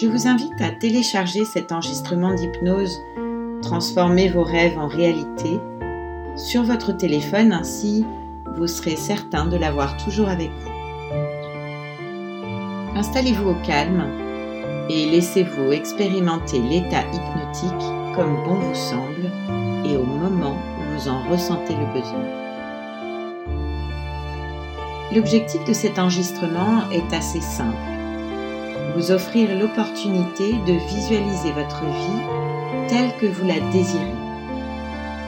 je vous invite à télécharger cet enregistrement d'hypnose Transformez vos rêves en réalité sur votre téléphone, ainsi vous serez certain de l'avoir toujours avec vous. Installez-vous au calme et laissez-vous expérimenter l'état hypnotique comme bon vous semble et au moment où vous en ressentez le besoin. L'objectif de cet enregistrement est assez simple offrir l'opportunité de visualiser votre vie telle que vous la désirez,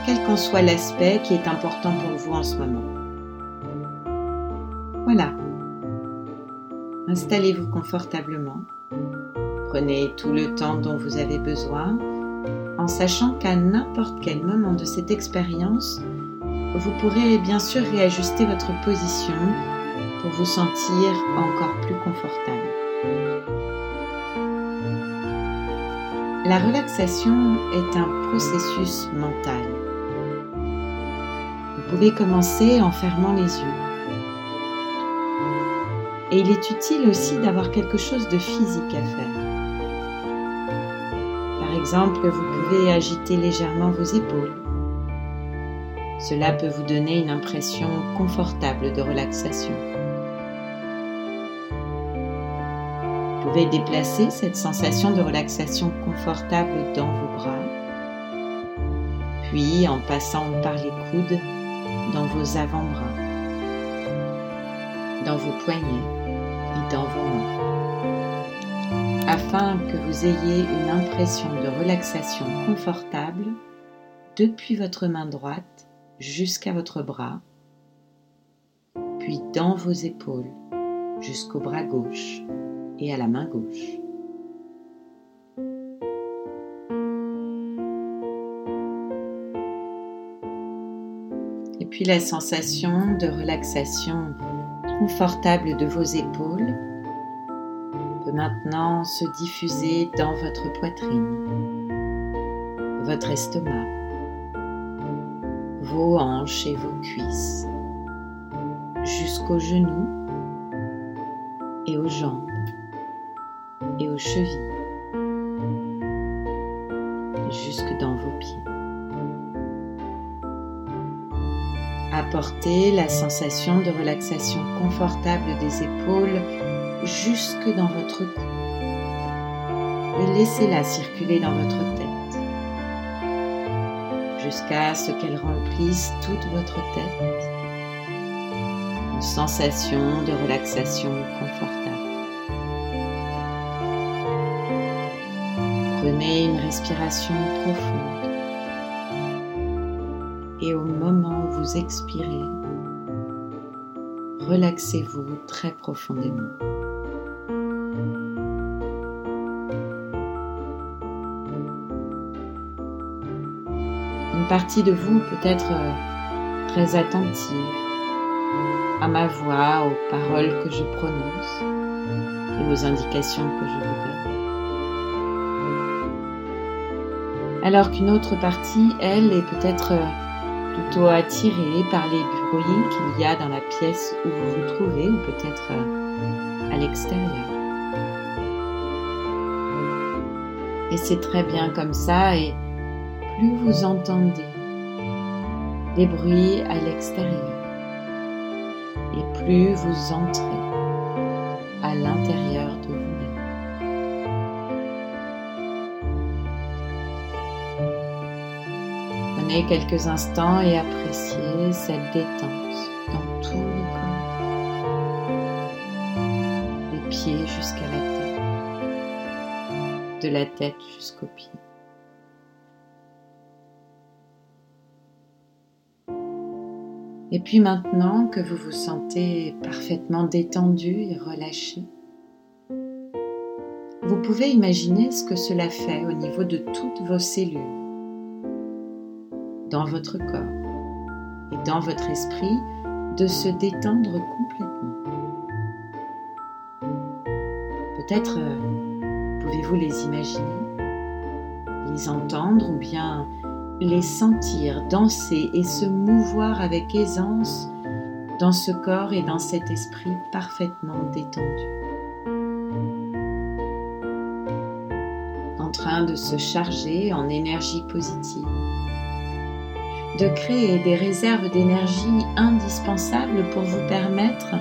quel qu'en soit l'aspect qui est important pour vous en ce moment. Voilà. Installez-vous confortablement. Prenez tout le temps dont vous avez besoin en sachant qu'à n'importe quel moment de cette expérience, vous pourrez bien sûr réajuster votre position pour vous sentir encore plus confortable. La relaxation est un processus mental. Vous pouvez commencer en fermant les yeux. Et il est utile aussi d'avoir quelque chose de physique à faire. Par exemple, vous pouvez agiter légèrement vos épaules. Cela peut vous donner une impression confortable de relaxation. Pouvez déplacer cette sensation de relaxation confortable dans vos bras, puis en passant par les coudes dans vos avant-bras, dans vos poignets et dans vos mains, afin que vous ayez une impression de relaxation confortable depuis votre main droite jusqu'à votre bras, puis dans vos épaules jusqu'au bras gauche et à la main gauche. Et puis la sensation de relaxation confortable de vos épaules peut maintenant se diffuser dans votre poitrine, votre estomac, vos hanches et vos cuisses, jusqu'aux genoux et aux jambes chevilles, jusque dans vos pieds. Apportez la sensation de relaxation confortable des épaules jusque dans votre cou et laissez-la circuler dans votre tête jusqu'à ce qu'elle remplisse toute votre tête. Une sensation de relaxation confortable. Prenez une respiration profonde et au moment où vous expirez, relaxez-vous très profondément. Une partie de vous peut être très attentive à ma voix, aux paroles que je prononce et aux indications que je vous donne. Alors qu'une autre partie, elle, est peut-être euh, plutôt attirée par les bruits qu'il y a dans la pièce où vous vous trouvez ou peut-être euh, à l'extérieur. Et c'est très bien comme ça et plus vous entendez des bruits à l'extérieur et plus vous entrez à l'intérieur quelques instants et appréciez cette détente dans tout le corps, des pieds jusqu'à la tête, de la tête jusqu'aux pieds. Et puis maintenant que vous vous sentez parfaitement détendu et relâché, vous pouvez imaginer ce que cela fait au niveau de toutes vos cellules, dans votre corps et dans votre esprit, de se détendre complètement. Peut-être euh, pouvez-vous les imaginer, les entendre ou bien les sentir danser et se mouvoir avec aisance dans ce corps et dans cet esprit parfaitement détendu. En train de se charger en énergie positive, de créer des réserves d'énergie indispensables pour vous permettre,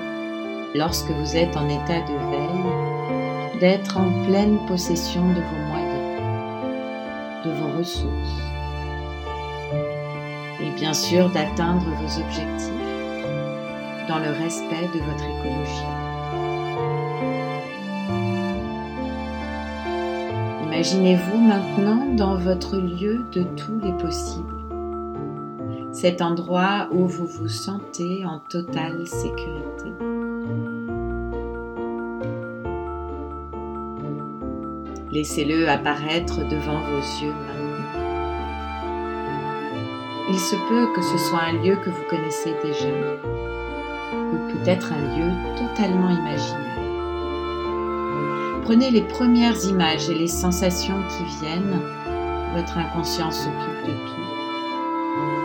lorsque vous êtes en état de veille, d'être en pleine possession de vos moyens, de vos ressources et bien sûr d'atteindre vos objectifs dans le respect de votre écologie. Imaginez-vous maintenant dans votre lieu de tous les possibles, cet endroit où vous vous sentez en totale sécurité. Laissez-le apparaître devant vos yeux maintenant. Il se peut que ce soit un lieu que vous connaissez déjà ou peut-être un lieu totalement imaginaire. Prenez les premières images et les sensations qui viennent, votre inconscient s'occupe de tout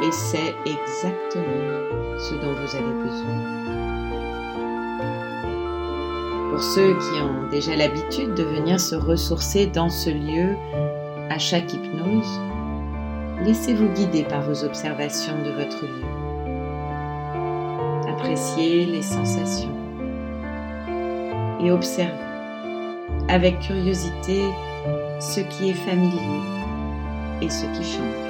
et c'est exactement ce dont vous avez besoin. Pour ceux qui ont déjà l'habitude de venir se ressourcer dans ce lieu à chaque hypnose, laissez-vous guider par vos observations de votre lieu appréciez les sensations et observez avec curiosité ce qui est familier et ce qui change.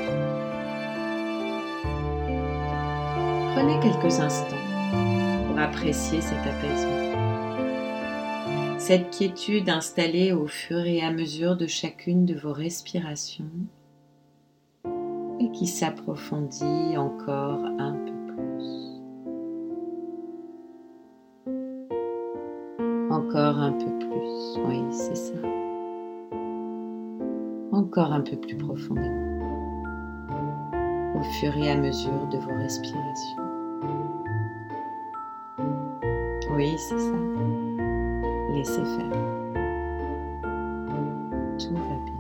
Prenez quelques instants pour apprécier cet apaisement, cette quiétude installée au fur et à mesure de chacune de vos respirations et qui s'approfondit encore un peu. Encore un peu plus, oui, c'est ça. Encore un peu plus profondément, au fur et à mesure de vos respirations. Oui, c'est ça. Laissez faire. Tout va bien.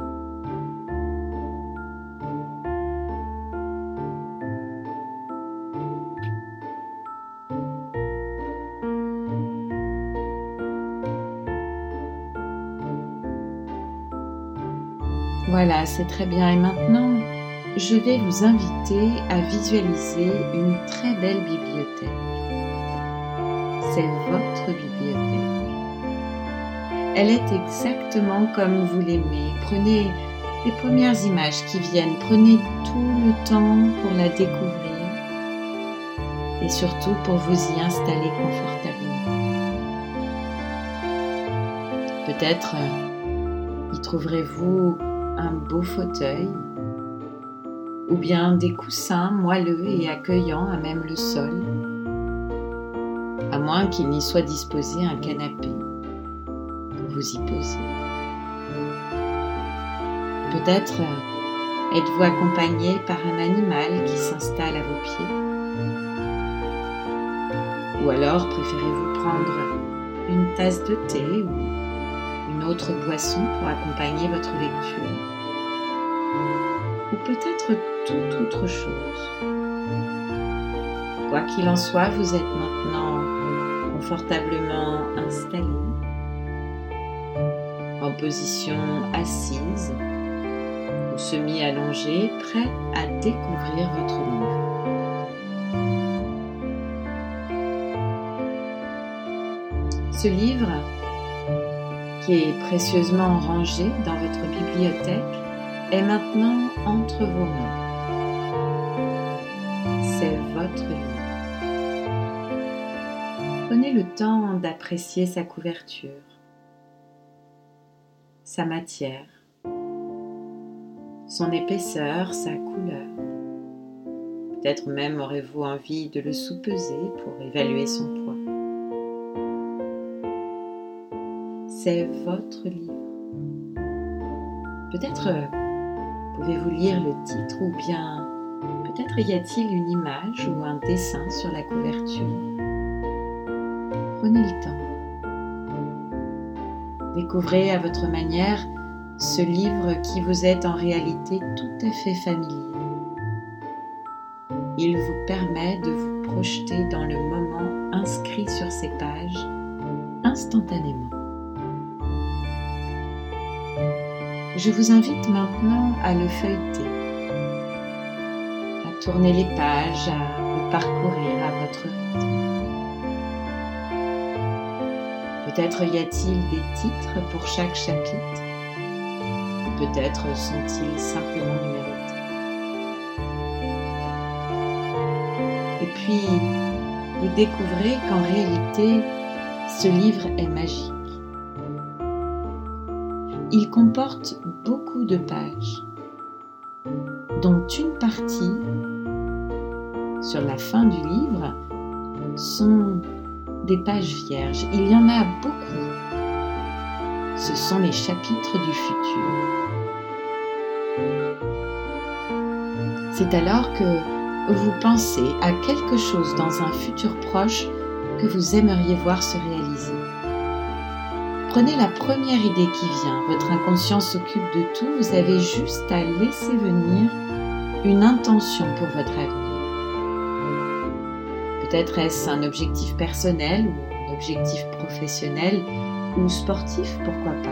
Voilà, c'est très bien. Et maintenant, je vais vous inviter à visualiser une très belle bibliothèque. C'est votre bibliothèque. Elle est exactement comme vous l'aimez. Prenez les premières images qui viennent. Prenez tout le temps pour la découvrir et surtout pour vous y installer confortablement. Peut-être y trouverez-vous un beau fauteuil ou bien des coussins moelleux et accueillants à même le sol, moins qu'il n'y soit disposé un canapé pour vous y poser. Peut-être êtes-vous accompagné par un animal qui s'installe à vos pieds, ou alors préférez-vous prendre une tasse de thé ou une autre boisson pour accompagner votre lecture, ou peut-être toute autre chose? Quoi qu'il en soit, vous êtes maintenant confortablement installé, en position assise ou semi-allongé, prêt à découvrir votre livre. Ce livre qui est précieusement rangé dans votre bibliothèque, est maintenant entre vos mains. C'est votre livre. Le temps d'apprécier sa couverture, sa matière, son épaisseur, sa couleur. Peut-être même aurez-vous envie de le sous-peser pour évaluer son poids. c'est votre livre. Peut-être pouvez-vous lire le titre ou bien peut-être y a-t-il une image ou un dessin sur la couverture? Prenez le temps. Découvrez à votre manière ce livre qui vous est en réalité tout à fait familier. Il vous permet de vous projeter dans le moment inscrit sur ces pages instantanément. Je vous invite maintenant à le feuilleter, à tourner les pages, à le parcourir à votre rythme. Peut-être y a-t-il des titres pour chaque chapitre, peut-être sont-ils simplement numérotés. Et puis, vous découvrez qu'en réalité, ce livre est magique il comporte beaucoup de pages, dont une partie, sur la fin du livre, sont des pages vierges. Il y en a beaucoup. Ce sont les chapitres du futur. C'est alors que vous pensez à quelque chose dans un futur proche que vous aimeriez voir se réaliser. Prenez la première idée qui vient, votre inconscient s'occupe de tout, vous avez juste à laisser venir une intention pour votre avenir. Peut-être est-ce un objectif personnel ou un objectif professionnel ou sportif, pourquoi pas.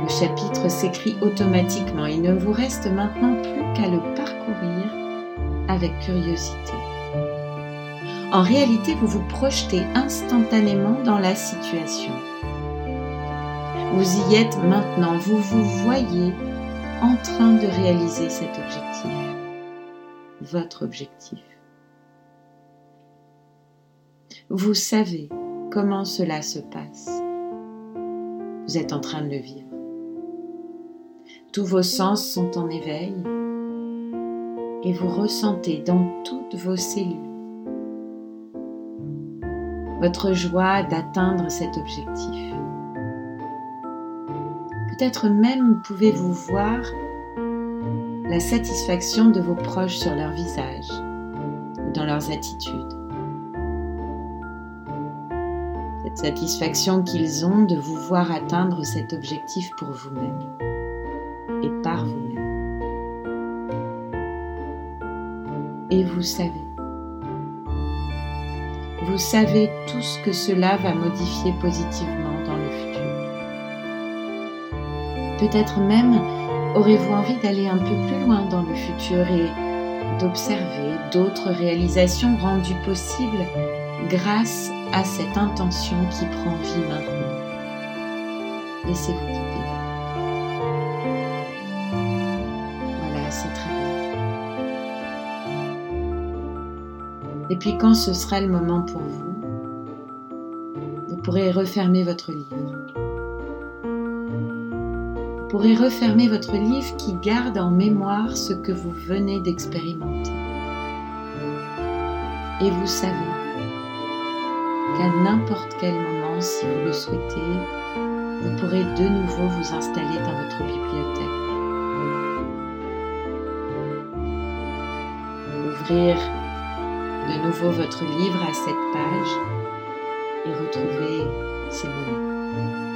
Le chapitre s'écrit automatiquement, il ne vous reste maintenant plus qu'à le parcourir avec curiosité. En réalité, vous vous projetez instantanément dans la situation. Vous y êtes maintenant, vous vous voyez en train de réaliser cet objectif, votre objectif. Vous savez comment cela se passe. Vous êtes en train de le vivre. Tous vos sens sont en éveil et vous ressentez dans toutes vos cellules votre joie d'atteindre cet objectif. Peut-être même pouvez-vous voir la satisfaction de vos proches sur leur visage ou dans leurs attitudes. Cette satisfaction qu'ils ont de vous voir atteindre cet objectif pour vous-même et par vous-même. Et vous savez vous savez tout ce que cela va modifier positivement dans le futur. Peut-être même aurez-vous envie d'aller un peu plus loin dans le futur et d'observer d'autres réalisations rendues possibles grâce à cette intention qui prend vie maintenant? Laissez-vous guider. Voilà, c'est très bien. Et puis quand ce sera le moment pour vous, vous pourrez refermer votre livre. Vous pourrez refermer votre livre qui garde en mémoire ce que vous venez d'expérimenter. Et vous savez qu'à n'importe quel moment, si vous le souhaitez, vous pourrez de nouveau vous installer dans votre bibliothèque. Ouvrir de nouveau votre livre à cette page et retrouver ces moments.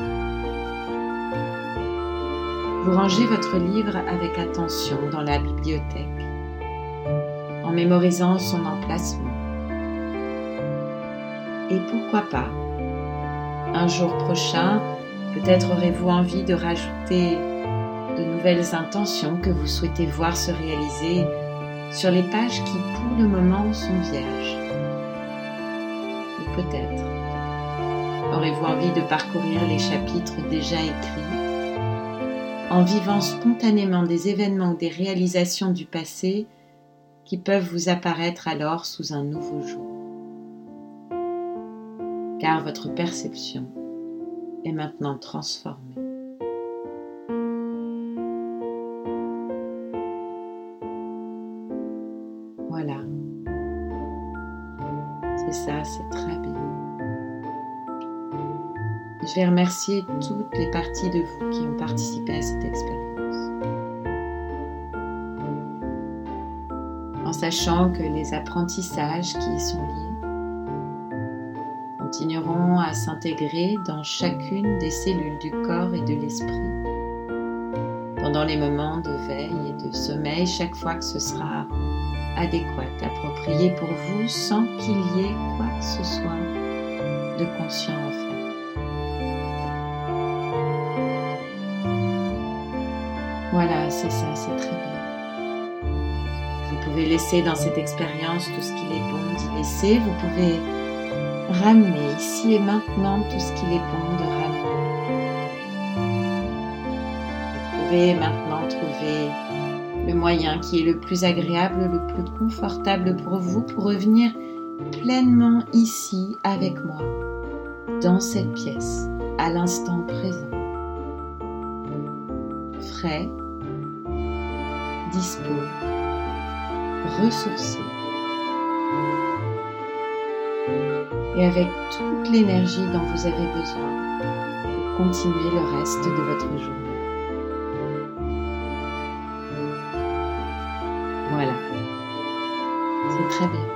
Vous rangez votre livre avec attention dans la bibliothèque en mémorisant son emplacement. Et pourquoi pas, un jour prochain, peut-être aurez-vous envie de rajouter de nouvelles intentions que vous souhaitez voir se réaliser sur les pages qui pour le moment sont vierges. Ou peut-être aurez-vous envie de parcourir les chapitres déjà écrits en vivant spontanément des événements ou des réalisations du passé qui peuvent vous apparaître alors sous un nouveau jour. Car votre perception est maintenant transformée. ça, c'est très. Je vais remercier toutes les parties de vous qui ont participé à cette expérience. En sachant que les apprentissages qui y sont liés continueront à s'intégrer dans chacune des cellules du corps et de l'esprit pendant les moments de veille et de sommeil chaque fois que ce sera adéquat, approprié pour vous sans qu'il y ait quoi que ce soit de conscient Voilà, c'est ça, c'est très bien. Vous pouvez laisser dans cette expérience tout ce qu'il est bon d'y laisser. Vous pouvez ramener ici et maintenant tout ce qu'il est bon de ramener. Vous pouvez maintenant trouver le moyen qui est le plus agréable, le plus confortable pour vous pour revenir pleinement ici avec moi, dans cette pièce, à l'instant présent. Frais, dispo, ressourcé. Et avec toute l'énergie dont vous avez besoin pour continuer le reste de votre journée. Voilà. C'est très bien.